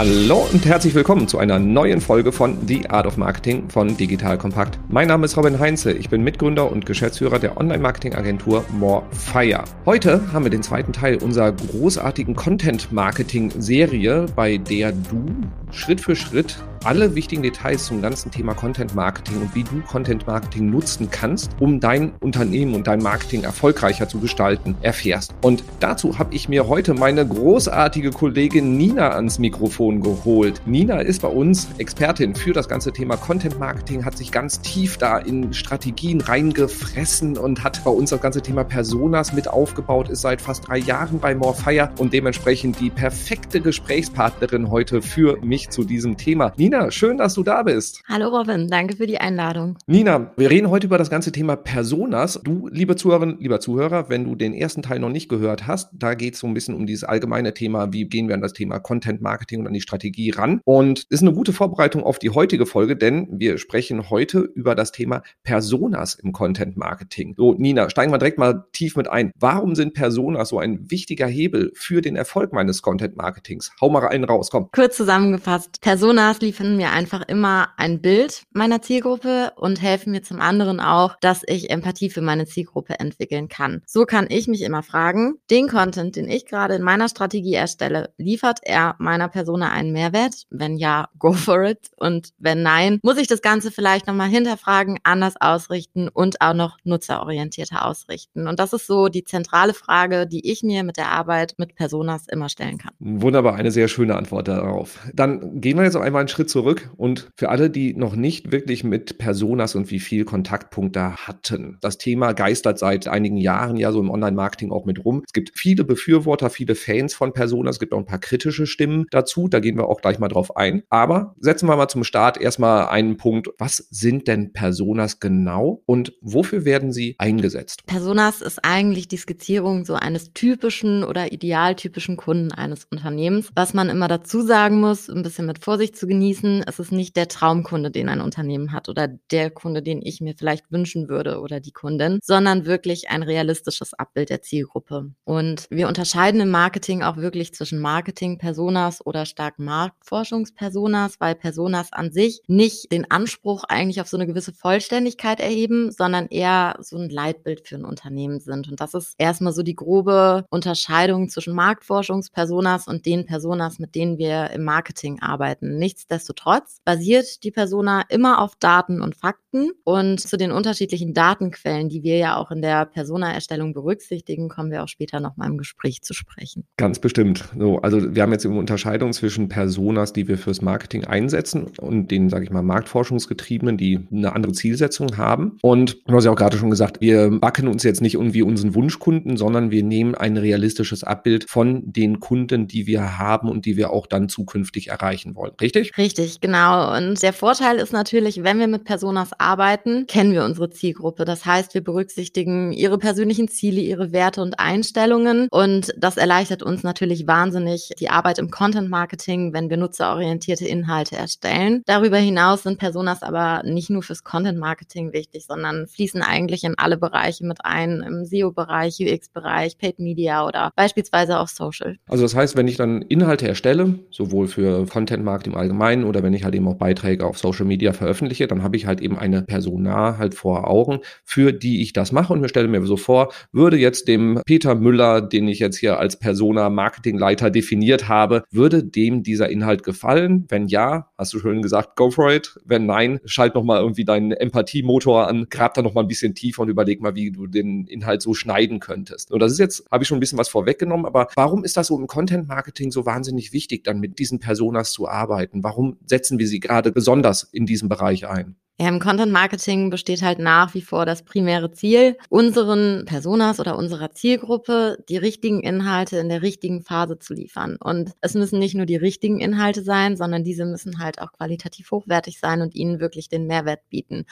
Hallo und herzlich willkommen zu einer neuen Folge von The Art of Marketing von Digital Compact. Mein Name ist Robin Heinze, ich bin Mitgründer und Geschäftsführer der Online-Marketing-Agentur Morefire. Heute haben wir den zweiten Teil unserer großartigen Content-Marketing-Serie, bei der du Schritt für Schritt alle wichtigen Details zum ganzen Thema Content Marketing und wie du Content Marketing nutzen kannst, um dein Unternehmen und dein Marketing erfolgreicher zu gestalten, erfährst. Und dazu habe ich mir heute meine großartige Kollegin Nina ans Mikrofon geholt. Nina ist bei uns Expertin für das ganze Thema Content Marketing, hat sich ganz tief da in Strategien reingefressen und hat bei uns das ganze Thema Personas mit aufgebaut, ist seit fast drei Jahren bei Morefire und dementsprechend die perfekte Gesprächspartnerin heute für mich zu diesem Thema. Nina, Nina, schön, dass du da bist. Hallo Robin, danke für die Einladung. Nina, wir reden heute über das ganze Thema Personas. Du, liebe Zuhörerin, lieber Zuhörer, wenn du den ersten Teil noch nicht gehört hast, da geht es so ein bisschen um dieses allgemeine Thema, wie gehen wir an das Thema Content Marketing und an die Strategie ran. Und ist eine gute Vorbereitung auf die heutige Folge, denn wir sprechen heute über das Thema Personas im Content Marketing. So, Nina, steigen wir direkt mal tief mit ein. Warum sind Personas so ein wichtiger Hebel für den Erfolg meines Content Marketings? Hau mal einen raus, komm. Kurz zusammengefasst, Personas liefern mir einfach immer ein Bild meiner Zielgruppe und helfen mir zum anderen auch, dass ich Empathie für meine Zielgruppe entwickeln kann. So kann ich mich immer fragen, den Content, den ich gerade in meiner Strategie erstelle, liefert er meiner Persona einen Mehrwert? Wenn ja, go for it. Und wenn nein, muss ich das Ganze vielleicht nochmal hinterfragen, anders ausrichten und auch noch nutzerorientierter ausrichten. Und das ist so die zentrale Frage, die ich mir mit der Arbeit mit Personas immer stellen kann. Wunderbar, eine sehr schöne Antwort darauf. Dann gehen wir jetzt noch einmal einen Schritt zurück und für alle, die noch nicht wirklich mit Personas und wie viel Kontaktpunkte hatten. Das Thema geistert seit einigen Jahren ja so im Online-Marketing auch mit rum. Es gibt viele Befürworter, viele Fans von Personas. Es gibt auch ein paar kritische Stimmen dazu. Da gehen wir auch gleich mal drauf ein. Aber setzen wir mal zum Start erstmal einen Punkt. Was sind denn Personas genau und wofür werden sie eingesetzt? Personas ist eigentlich die Skizzierung so eines typischen oder idealtypischen Kunden eines Unternehmens. Was man immer dazu sagen muss, ein bisschen mit Vorsicht zu genießen, es ist nicht der Traumkunde, den ein Unternehmen hat oder der Kunde, den ich mir vielleicht wünschen würde oder die Kundin, sondern wirklich ein realistisches Abbild der Zielgruppe. Und wir unterscheiden im Marketing auch wirklich zwischen Marketing-Personas oder stark Marktforschungspersonas, weil Personas an sich nicht den Anspruch eigentlich auf so eine gewisse Vollständigkeit erheben, sondern eher so ein Leitbild für ein Unternehmen sind. Und das ist erstmal so die grobe Unterscheidung zwischen Marktforschungspersonas und den Personas, mit denen wir im Marketing arbeiten. Nichtsdestotrotz basiert die Persona immer auf Daten und Fakten und zu den unterschiedlichen Datenquellen, die wir ja auch in der Persona-Erstellung berücksichtigen, kommen wir auch später noch mal im Gespräch zu sprechen. Ganz bestimmt. So, also wir haben jetzt eine Unterscheidung zwischen Personas, die wir fürs Marketing einsetzen und den, sage ich mal, Marktforschungsgetriebenen, die eine andere Zielsetzung haben. Und du hast ja auch gerade schon gesagt, wir backen uns jetzt nicht irgendwie unseren Wunschkunden, sondern wir nehmen ein realistisches Abbild von den Kunden, die wir haben und die wir auch dann zukünftig erreichen wollen. Richtig. Richtig, genau. Und der Vorteil ist natürlich, wenn wir mit Personas arbeiten, kennen wir unsere Zielgruppe. Das heißt, wir berücksichtigen ihre persönlichen Ziele, ihre Werte und Einstellungen. Und das erleichtert uns natürlich wahnsinnig die Arbeit im Content Marketing, wenn wir nutzerorientierte Inhalte erstellen. Darüber hinaus sind Personas aber nicht nur fürs Content Marketing wichtig, sondern fließen eigentlich in alle Bereiche mit ein, im SEO-Bereich, UX-Bereich, Paid Media oder beispielsweise auch Social. Also das heißt, wenn ich dann Inhalte erstelle, sowohl für Content Marketing im Allgemeinen oder wenn ich halt eben auch Beiträge auf Social Media veröffentliche, dann habe ich halt eben eine Persona halt vor Augen, für die ich das mache und mir stelle mir so vor, würde jetzt dem Peter Müller, den ich jetzt hier als Persona Marketingleiter definiert habe, würde dem dieser Inhalt gefallen? Wenn ja, hast du schön gesagt, go for it. Wenn nein, schalt nochmal irgendwie deinen Empathiemotor an, grab da nochmal ein bisschen tiefer und überleg mal, wie du den Inhalt so schneiden könntest. Und das ist jetzt, habe ich schon ein bisschen was vorweggenommen, aber warum ist das so im Content Marketing so wahnsinnig wichtig, dann mit diesen Personas zu arbeiten? Warum setzen wir sie gerade besonders in diesem Bereich ein? Ja, im Content Marketing besteht halt nach wie vor das primäre Ziel, unseren Personas oder unserer Zielgruppe die richtigen Inhalte in der richtigen Phase zu liefern. Und es müssen nicht nur die richtigen Inhalte sein, sondern diese müssen halt auch qualitativ hochwertig sein und ihnen wirklich den Mehrwert bieten.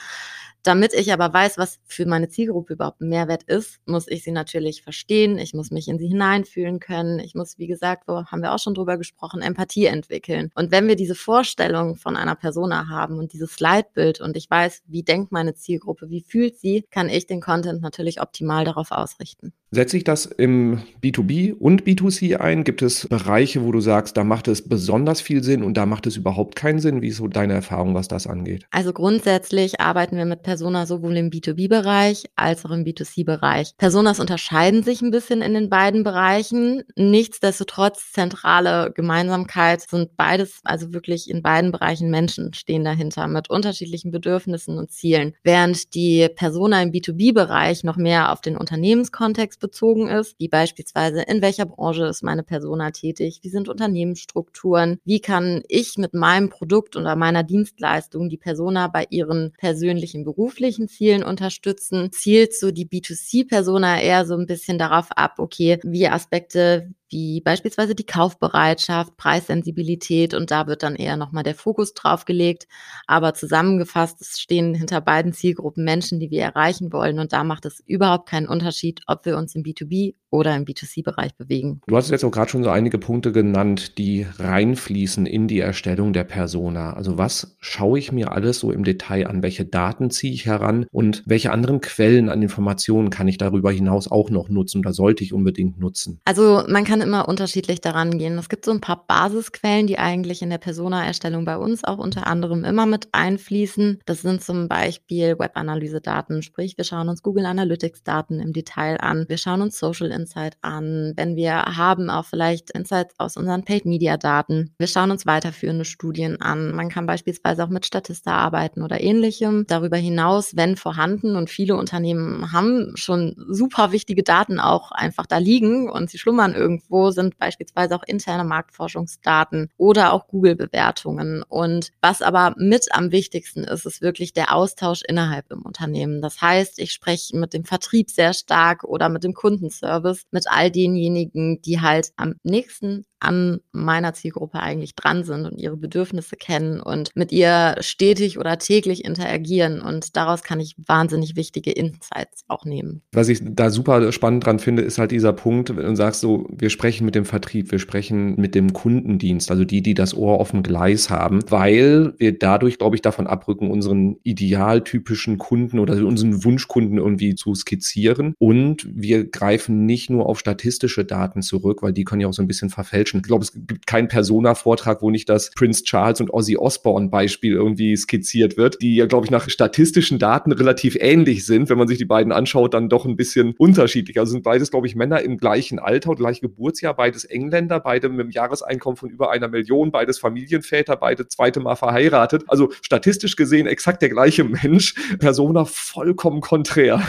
Damit ich aber weiß, was für meine Zielgruppe überhaupt ein Mehrwert ist, muss ich sie natürlich verstehen. Ich muss mich in sie hineinfühlen können. Ich muss, wie gesagt, wo haben wir auch schon drüber gesprochen, Empathie entwickeln. Und wenn wir diese Vorstellung von einer Persona haben und dieses Leitbild und ich weiß, wie denkt meine Zielgruppe, wie fühlt sie, kann ich den Content natürlich optimal darauf ausrichten. Setze ich das im B2B und B2C ein? Gibt es Bereiche, wo du sagst, da macht es besonders viel Sinn und da macht es überhaupt keinen Sinn? Wie ist so deine Erfahrung, was das angeht? Also grundsätzlich arbeiten wir mit Persona sowohl im B2B-Bereich als auch im B2C-Bereich. Personas unterscheiden sich ein bisschen in den beiden Bereichen. Nichtsdestotrotz zentrale Gemeinsamkeit sind beides, also wirklich in beiden Bereichen Menschen stehen dahinter mit unterschiedlichen Bedürfnissen und Zielen. Während die Persona im B2B-Bereich noch mehr auf den Unternehmenskontext bezogen ist, wie beispielsweise in welcher Branche ist meine Persona tätig, wie sind Unternehmensstrukturen, wie kann ich mit meinem Produkt oder meiner Dienstleistung die Persona bei ihren persönlichen beruflichen Zielen unterstützen, zielt so die B2C-Persona eher so ein bisschen darauf ab, okay, wie Aspekte wie beispielsweise die Kaufbereitschaft, Preissensibilität und da wird dann eher nochmal der Fokus drauf gelegt. Aber zusammengefasst, es stehen hinter beiden Zielgruppen Menschen, die wir erreichen wollen und da macht es überhaupt keinen Unterschied, ob wir uns im B2B oder im B2C-Bereich bewegen. Du hast jetzt auch gerade schon so einige Punkte genannt, die reinfließen in die Erstellung der Persona. Also was schaue ich mir alles so im Detail an? Welche Daten ziehe ich heran und welche anderen Quellen an Informationen kann ich darüber hinaus auch noch nutzen oder sollte ich unbedingt nutzen? Also man kann immer unterschiedlich daran gehen. Es gibt so ein paar Basisquellen, die eigentlich in der Persona-Erstellung bei uns auch unter anderem immer mit einfließen. Das sind zum Beispiel Web-Analyse-Daten, sprich wir schauen uns Google Analytics-Daten im Detail an, wir schauen uns Social Insight an, wenn wir haben auch vielleicht Insights aus unseren Paid-Media-Daten. Wir schauen uns weiterführende Studien an. Man kann beispielsweise auch mit Statista arbeiten oder ähnlichem. Darüber hinaus, wenn vorhanden und viele Unternehmen haben schon super wichtige Daten auch einfach da liegen und sie schlummern irgendwo, sind beispielsweise auch interne Marktforschungsdaten oder auch Google-Bewertungen. Und was aber mit am wichtigsten ist, ist wirklich der Austausch innerhalb im Unternehmen. Das heißt, ich spreche mit dem Vertrieb sehr stark oder mit dem Kundenservice Service mit all denjenigen, die halt am nächsten an meiner Zielgruppe eigentlich dran sind und ihre Bedürfnisse kennen und mit ihr stetig oder täglich interagieren. Und daraus kann ich wahnsinnig wichtige Insights auch nehmen. Was ich da super spannend dran finde, ist halt dieser Punkt, wenn du sagst so, wir sprechen mit dem Vertrieb, wir sprechen mit dem Kundendienst, also die, die das Ohr auf dem Gleis haben, weil wir dadurch, glaube ich, davon abrücken, unseren idealtypischen Kunden oder unseren Wunschkunden irgendwie zu skizzieren. Und wir greifen nicht nur auf statistische Daten zurück, weil die können ja auch so ein bisschen verfälschen falschen. Ich glaube, es gibt keinen Persona-Vortrag, wo nicht das Prince Charles und Ozzy Osbourne-Beispiel irgendwie skizziert wird, die ja, glaube ich, nach statistischen Daten relativ ähnlich sind. Wenn man sich die beiden anschaut, dann doch ein bisschen unterschiedlich. Also sind beides, glaube ich, Männer im gleichen Alter, gleichen Geburtsjahr, beides Engländer, beide mit einem Jahreseinkommen von über einer Million, beides Familienväter, beide zweite Mal verheiratet. Also statistisch gesehen exakt der gleiche Mensch. Persona vollkommen konträr.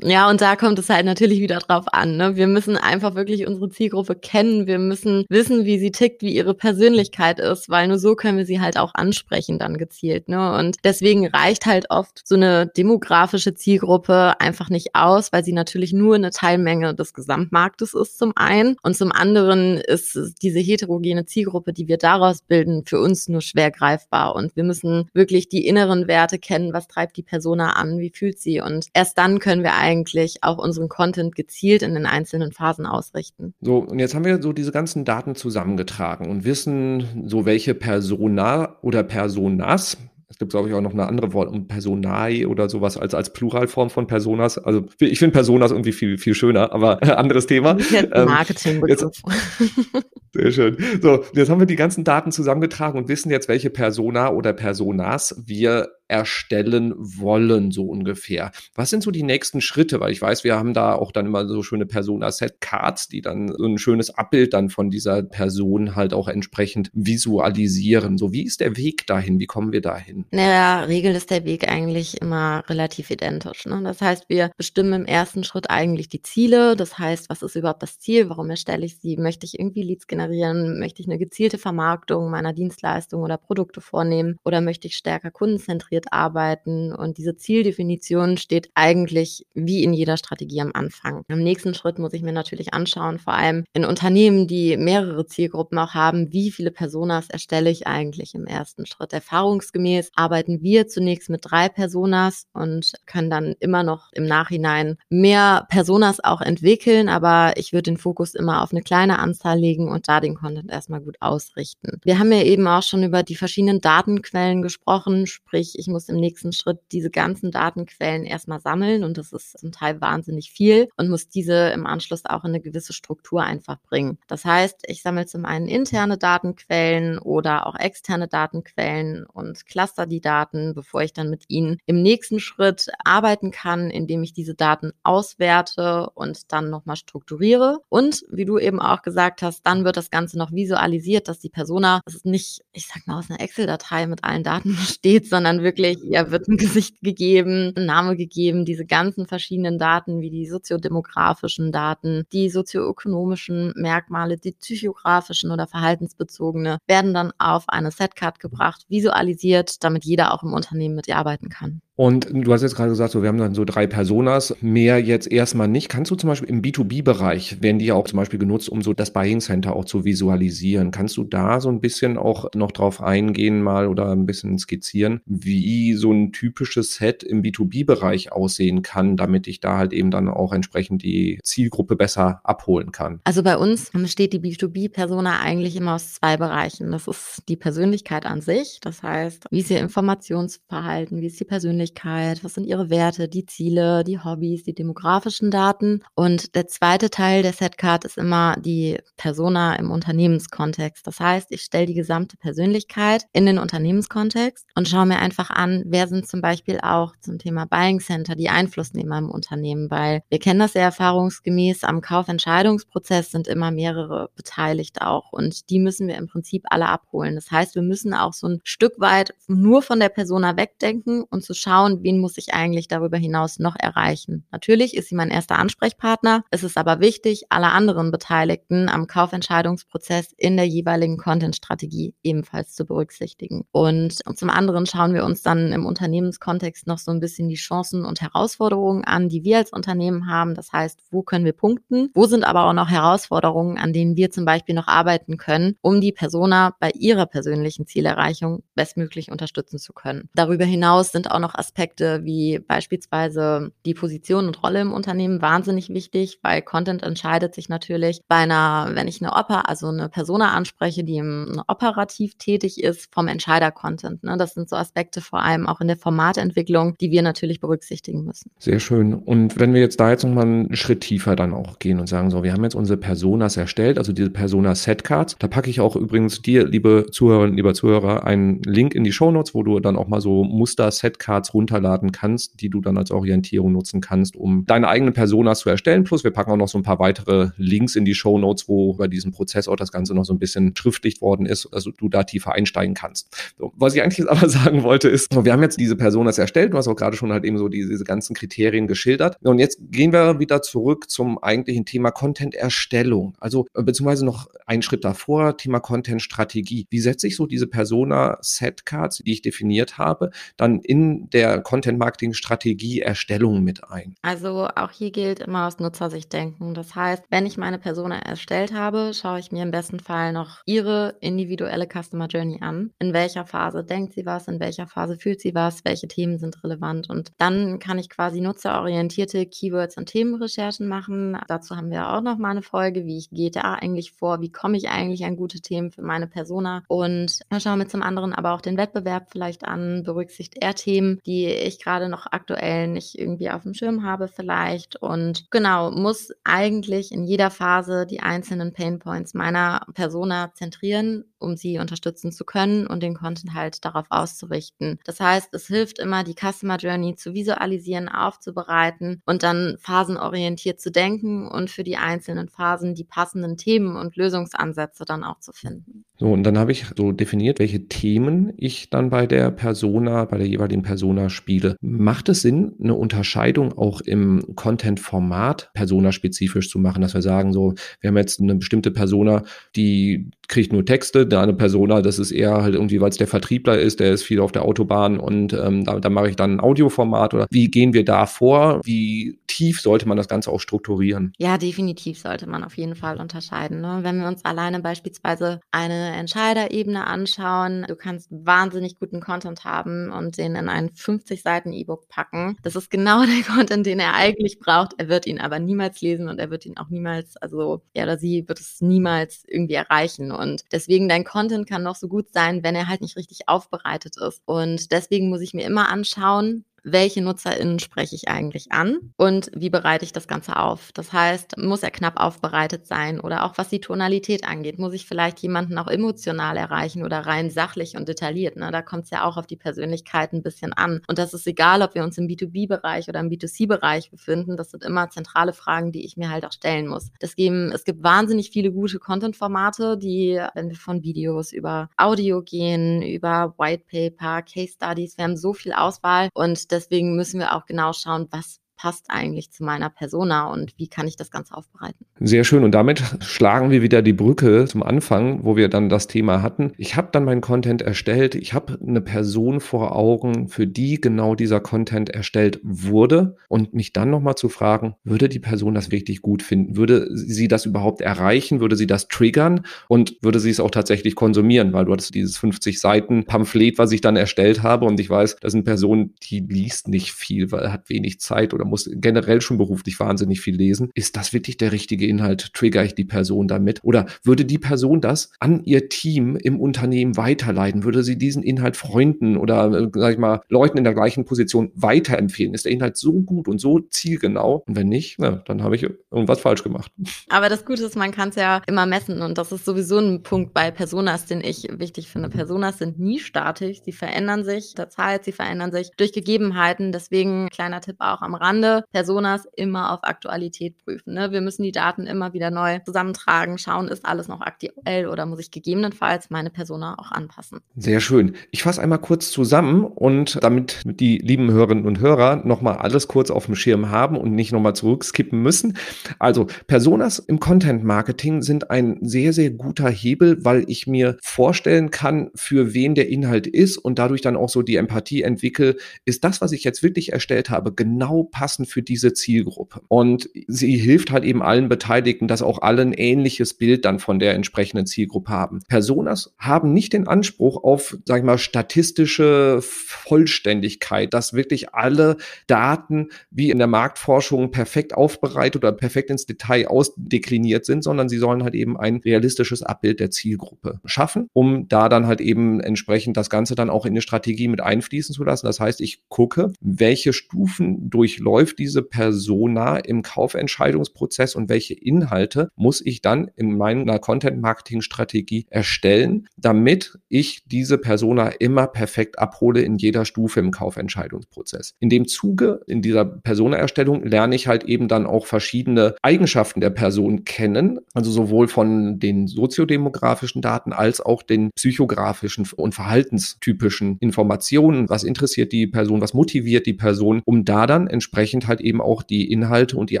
Ja, und da kommt es halt natürlich wieder drauf an. Ne? Wir müssen einfach wirklich unsere Zielgruppe kennen. Wir müssen wissen, wissen, wie sie tickt, wie ihre Persönlichkeit ist, weil nur so können wir sie halt auch ansprechen dann gezielt. Ne? Und deswegen reicht halt oft so eine demografische Zielgruppe einfach nicht aus, weil sie natürlich nur eine Teilmenge des Gesamtmarktes ist zum einen und zum anderen ist diese heterogene Zielgruppe, die wir daraus bilden, für uns nur schwer greifbar und wir müssen wirklich die inneren Werte kennen, was treibt die Persona an, wie fühlt sie und erst dann können wir eigentlich auch unseren Content gezielt in den einzelnen Phasen ausrichten. So, und jetzt haben wir so diese ganzen Daten zusammengetragen und wissen, so welche Persona oder Personas, es gibt, glaube ich, auch noch eine andere Wort, um Personae oder sowas als, als Pluralform von Personas. Also ich finde Personas irgendwie viel, viel schöner, aber anderes Thema. Ähm, Marketing. Sehr schön. So, jetzt haben wir die ganzen Daten zusammengetragen und wissen jetzt, welche Persona oder Personas wir erstellen wollen, so ungefähr. Was sind so die nächsten Schritte? Weil ich weiß, wir haben da auch dann immer so schöne Persona-Set-Cards, die dann so ein schönes Abbild dann von dieser Person halt auch entsprechend visualisieren. So, wie ist der Weg dahin? Wie kommen wir dahin? In der Regel ist der Weg eigentlich immer relativ identisch. Ne? Das heißt, wir bestimmen im ersten Schritt eigentlich die Ziele. Das heißt, was ist überhaupt das Ziel? Warum erstelle ich sie? Möchte ich irgendwie Leads generieren? Möchte ich eine gezielte Vermarktung meiner Dienstleistung oder Produkte vornehmen? Oder möchte ich stärker kundenzentriert zielorientiert arbeiten. Und diese Zieldefinition steht eigentlich wie in jeder Strategie am Anfang. Im nächsten Schritt muss ich mir natürlich anschauen, vor allem in Unternehmen, die mehrere Zielgruppen auch haben, wie viele Personas erstelle ich eigentlich im ersten Schritt. Erfahrungsgemäß arbeiten wir zunächst mit drei Personas und können dann immer noch im Nachhinein mehr Personas auch entwickeln, aber ich würde den Fokus immer auf eine kleine Anzahl legen und da den Content erstmal gut ausrichten. Wir haben ja eben auch schon über die verschiedenen Datenquellen gesprochen, sprich, ich muss im nächsten Schritt diese ganzen Datenquellen erstmal sammeln und das ist zum Teil wahnsinnig viel und muss diese im Anschluss auch in eine gewisse Struktur einfach bringen. Das heißt, ich sammle zum einen interne Datenquellen oder auch externe Datenquellen und cluster die Daten, bevor ich dann mit ihnen im nächsten Schritt arbeiten kann, indem ich diese Daten auswerte und dann nochmal strukturiere. Und wie du eben auch gesagt hast, dann wird das Ganze noch visualisiert, dass die Persona, das ist nicht, ich sag mal, aus einer Excel-Datei mit allen Daten besteht, sondern wirklich, ihr wird ein Gesicht gegeben, ein Name gegeben, diese ganzen verschiedenen Daten wie die soziodemografischen Daten, die sozioökonomischen Merkmale, die psychografischen oder verhaltensbezogene, werden dann auf eine Setcard gebracht, visualisiert, damit jeder auch im Unternehmen mit ihr arbeiten kann. Und du hast jetzt gerade gesagt, so, wir haben dann so drei Personas, mehr jetzt erstmal nicht. Kannst du zum Beispiel im B2B-Bereich, werden die ja auch zum Beispiel genutzt, um so das Buying Center auch zu visualisieren. Kannst du da so ein bisschen auch noch drauf eingehen mal oder ein bisschen skizzieren, wie so ein typisches Set im B2B-Bereich aussehen kann, damit ich da halt eben dann auch entsprechend die Zielgruppe besser abholen kann? Also bei uns besteht die B2B-Persona eigentlich immer aus zwei Bereichen. Das ist die Persönlichkeit an sich, das heißt, wie ist ihr Informationsverhalten, wie ist die Persönlichkeit, Persönlichkeit, was sind ihre Werte, die Ziele, die Hobbys, die demografischen Daten. Und der zweite Teil der Setcard ist immer die Persona im Unternehmenskontext. Das heißt, ich stelle die gesamte Persönlichkeit in den Unternehmenskontext und schaue mir einfach an, wer sind zum Beispiel auch zum Thema Buying Center die Einflussnehmer im Unternehmen, weil wir kennen das ja erfahrungsgemäß, am Kaufentscheidungsprozess sind immer mehrere beteiligt auch und die müssen wir im Prinzip alle abholen. Das heißt, wir müssen auch so ein Stück weit nur von der Persona wegdenken und zu schauen, schauen, wen muss ich eigentlich darüber hinaus noch erreichen. Natürlich ist sie mein erster Ansprechpartner. Es ist aber wichtig, alle anderen Beteiligten am Kaufentscheidungsprozess in der jeweiligen Content-Strategie ebenfalls zu berücksichtigen. Und zum anderen schauen wir uns dann im Unternehmenskontext noch so ein bisschen die Chancen und Herausforderungen an, die wir als Unternehmen haben. Das heißt, wo können wir punkten? Wo sind aber auch noch Herausforderungen, an denen wir zum Beispiel noch arbeiten können, um die Persona bei ihrer persönlichen Zielerreichung bestmöglich unterstützen zu können? Darüber hinaus sind auch noch Aspekte wie beispielsweise die Position und Rolle im Unternehmen wahnsinnig wichtig, weil Content entscheidet sich natürlich bei einer, wenn ich eine Oper, also eine Persona anspreche, die im, operativ tätig ist, vom Entscheider-Content. Ne? Das sind so Aspekte vor allem auch in der Formatentwicklung, die wir natürlich berücksichtigen müssen. Sehr schön. Und wenn wir jetzt da jetzt nochmal einen Schritt tiefer dann auch gehen und sagen, so, wir haben jetzt unsere Personas erstellt, also diese Persona-Setcards. Da packe ich auch übrigens dir, liebe Zuhörerinnen, lieber Zuhörer, einen Link in die Show Notes, wo du dann auch mal so Muster-Setcards runterladen kannst, die du dann als Orientierung nutzen kannst, um deine eigenen Personas zu erstellen. Plus wir packen auch noch so ein paar weitere Links in die Show Notes, wo bei diesem Prozess auch das Ganze noch so ein bisschen schriftlich worden ist, also du da tiefer einsteigen kannst. So, was ich eigentlich aber sagen wollte ist, wir haben jetzt diese Personas erstellt, du hast auch gerade schon halt eben so diese, diese ganzen Kriterien geschildert. Und jetzt gehen wir wieder zurück zum eigentlichen Thema Content-Erstellung. Also beziehungsweise noch einen Schritt davor, Thema Content-Strategie. Wie setze ich so diese Persona-Set-Cards, die ich definiert habe, dann in der Content-Marketing-Strategie Erstellung mit ein? Also auch hier gilt immer aus Nutzersicht denken. Das heißt, wenn ich meine Persona erstellt habe, schaue ich mir im besten Fall noch ihre individuelle Customer Journey an. In welcher Phase denkt sie was, in welcher Phase fühlt sie was, welche Themen sind relevant. Und dann kann ich quasi nutzerorientierte Keywords und Themenrecherchen machen. Dazu haben wir auch noch mal eine Folge, wie ich da eigentlich vor, wie komme ich eigentlich an gute Themen für meine Persona. Und dann schauen wir zum anderen aber auch den Wettbewerb vielleicht an, berücksichtigt er Themen, die die ich gerade noch aktuell nicht irgendwie auf dem Schirm habe vielleicht. Und genau, muss eigentlich in jeder Phase die einzelnen Painpoints meiner Persona zentrieren um sie unterstützen zu können und den Content halt darauf auszurichten. Das heißt, es hilft immer, die Customer Journey zu visualisieren, aufzubereiten und dann phasenorientiert zu denken und für die einzelnen Phasen die passenden Themen und Lösungsansätze dann auch zu finden. So, und dann habe ich so definiert, welche Themen ich dann bei der Persona, bei der jeweiligen Persona spiele. Macht es Sinn, eine Unterscheidung auch im Content-Format personaspezifisch zu machen, dass wir sagen, so, wir haben jetzt eine bestimmte Persona, die kriegt nur Texte, da eine Persona, das ist eher halt irgendwie, weil es der Vertriebler ist, der ist viel auf der Autobahn und ähm, da, da mache ich dann ein Audioformat oder wie gehen wir da vor? Wie tief sollte man das Ganze auch strukturieren? Ja, definitiv sollte man auf jeden Fall unterscheiden. Ne? Wenn wir uns alleine beispielsweise eine Entscheiderebene anschauen, du kannst wahnsinnig guten Content haben und den in ein 50 Seiten E-Book packen. Das ist genau der Content, den er eigentlich braucht. Er wird ihn aber niemals lesen und er wird ihn auch niemals, also er oder sie wird es niemals irgendwie erreichen. Und deswegen dein Content kann noch so gut sein, wenn er halt nicht richtig aufbereitet ist. Und deswegen muss ich mir immer anschauen, welche NutzerInnen spreche ich eigentlich an und wie bereite ich das Ganze auf. Das heißt, muss er knapp aufbereitet sein oder auch was die Tonalität angeht, muss ich vielleicht jemanden auch emotional erreichen oder rein sachlich und detailliert. Ne? Da kommt es ja auch auf die Persönlichkeit ein bisschen an. Und das ist egal, ob wir uns im B2B-Bereich oder im B2C-Bereich befinden. Das sind immer zentrale Fragen, die ich mir halt auch stellen muss. Deswegen, es gibt wahnsinnig viele gute Content-Formate, die, wenn wir von Videos über Audio gehen, über White Paper, Case Studies, wir haben so viel Auswahl und deswegen müssen wir auch genau schauen, was passt eigentlich zu meiner Persona und wie kann ich das Ganze aufbereiten. Sehr schön. Und damit schlagen wir wieder die Brücke zum Anfang, wo wir dann das Thema hatten. Ich habe dann meinen Content erstellt. Ich habe eine Person vor Augen, für die genau dieser Content erstellt wurde und mich dann nochmal zu fragen, würde die Person das wirklich gut finden? Würde sie das überhaupt erreichen? Würde sie das triggern? Und würde sie es auch tatsächlich konsumieren? Weil du hattest dieses 50 Seiten Pamphlet, was ich dann erstellt habe und ich weiß, das sind Personen, die liest nicht viel, weil hat wenig Zeit oder muss generell schon beruflich wahnsinnig viel lesen. Ist das wirklich der richtige Inhalt? Trigger ich die Person damit? Oder würde die Person das an ihr Team im Unternehmen weiterleiten? Würde sie diesen Inhalt Freunden oder, äh, sag ich mal, Leuten in der gleichen Position weiterempfehlen? Ist der Inhalt so gut und so zielgenau? Und wenn nicht, na, dann habe ich irgendwas falsch gemacht. Aber das Gute ist, man kann es ja immer messen und das ist sowieso ein Punkt bei Personas, den ich wichtig finde. Personas sind nie statisch, sie verändern sich der Zeit, sie verändern sich durch Gegebenheiten. Deswegen kleiner Tipp auch am Rande alle Personas immer auf Aktualität prüfen. Ne? Wir müssen die Daten immer wieder neu zusammentragen, schauen, ist alles noch aktuell oder muss ich gegebenenfalls meine Persona auch anpassen. Sehr schön. Ich fasse einmal kurz zusammen und damit die lieben Hörerinnen und Hörer nochmal alles kurz auf dem Schirm haben und nicht nochmal zurückskippen müssen. Also Personas im Content Marketing sind ein sehr, sehr guter Hebel, weil ich mir vorstellen kann, für wen der Inhalt ist und dadurch dann auch so die Empathie entwickle, ist das, was ich jetzt wirklich erstellt habe, genau passend für diese Zielgruppe. Und sie hilft halt eben allen Beteiligten, dass auch alle ein ähnliches Bild dann von der entsprechenden Zielgruppe haben. Personas haben nicht den Anspruch auf, sag ich mal, statistische Vollständigkeit, dass wirklich alle Daten wie in der Marktforschung perfekt aufbereitet oder perfekt ins Detail ausdekliniert sind, sondern sie sollen halt eben ein realistisches Abbild der Zielgruppe schaffen, um da dann halt eben entsprechend das Ganze dann auch in eine Strategie mit einfließen zu lassen. Das heißt, ich gucke, welche Stufen durchläuft läuft diese Persona im Kaufentscheidungsprozess und welche Inhalte muss ich dann in meiner Content-Marketing-Strategie erstellen, damit ich diese Persona immer perfekt abhole in jeder Stufe im Kaufentscheidungsprozess. In dem Zuge, in dieser Persona-Erstellung, lerne ich halt eben dann auch verschiedene Eigenschaften der Person kennen, also sowohl von den soziodemografischen Daten als auch den psychografischen und verhaltenstypischen Informationen. Was interessiert die Person? Was motiviert die Person? Um da dann entsprechend entsprechend halt eben auch die Inhalte und die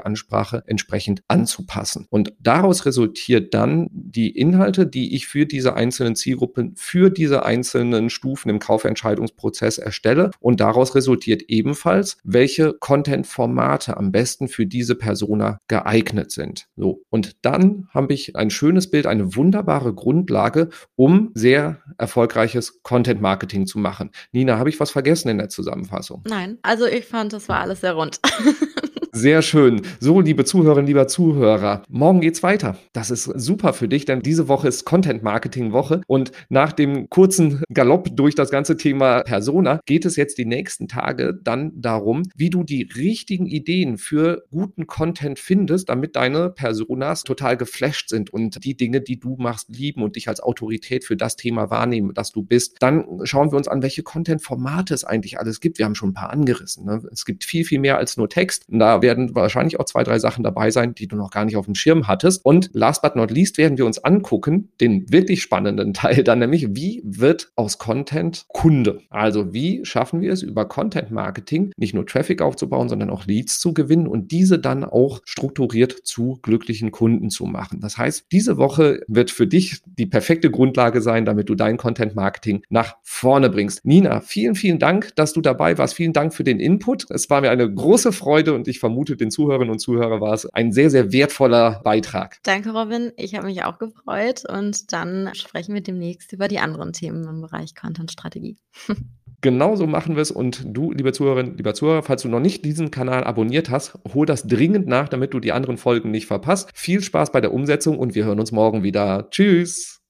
Ansprache entsprechend anzupassen. Und daraus resultiert dann die Inhalte, die ich für diese einzelnen Zielgruppen, für diese einzelnen Stufen im Kaufentscheidungsprozess erstelle. Und daraus resultiert ebenfalls, welche Content-Formate am besten für diese Persona geeignet sind. So. Und dann habe ich ein schönes Bild, eine wunderbare Grundlage, um sehr erfolgreiches Content-Marketing zu machen. Nina, habe ich was vergessen in der Zusammenfassung? Nein, also ich fand, das war alles sehr rund. can't Sehr schön. So, liebe Zuhörerinnen, lieber Zuhörer, morgen geht's weiter. Das ist super für dich, denn diese Woche ist Content Marketing Woche und nach dem kurzen Galopp durch das ganze Thema Persona geht es jetzt die nächsten Tage dann darum, wie du die richtigen Ideen für guten Content findest, damit deine Personas total geflasht sind und die Dinge, die du machst, lieben und dich als Autorität für das Thema wahrnehmen, das du bist. Dann schauen wir uns an, welche Content-Formate es eigentlich alles gibt. Wir haben schon ein paar angerissen. Ne? Es gibt viel, viel mehr als nur Text. Da da werden wahrscheinlich auch zwei, drei Sachen dabei sein, die du noch gar nicht auf dem Schirm hattest. Und last but not least werden wir uns angucken, den wirklich spannenden Teil dann nämlich, wie wird aus Content Kunde? Also wie schaffen wir es über Content Marketing nicht nur Traffic aufzubauen, sondern auch Leads zu gewinnen und diese dann auch strukturiert zu glücklichen Kunden zu machen. Das heißt, diese Woche wird für dich die perfekte Grundlage sein, damit du dein Content Marketing nach vorne bringst. Nina, vielen, vielen Dank, dass du dabei warst. Vielen Dank für den Input. Es war mir eine große Freude und ich vermute, den Zuhörerinnen und Zuhörern war es ein sehr, sehr wertvoller Beitrag. Danke, Robin. Ich habe mich auch gefreut und dann sprechen wir demnächst über die anderen Themen im Bereich Content-Strategie. Genauso machen wir es und du, liebe Zuhörerinnen, lieber Zuhörer, falls du noch nicht diesen Kanal abonniert hast, hol das dringend nach, damit du die anderen Folgen nicht verpasst. Viel Spaß bei der Umsetzung und wir hören uns morgen wieder. Tschüss.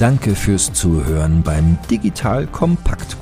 Danke fürs Zuhören beim Digital Kompakt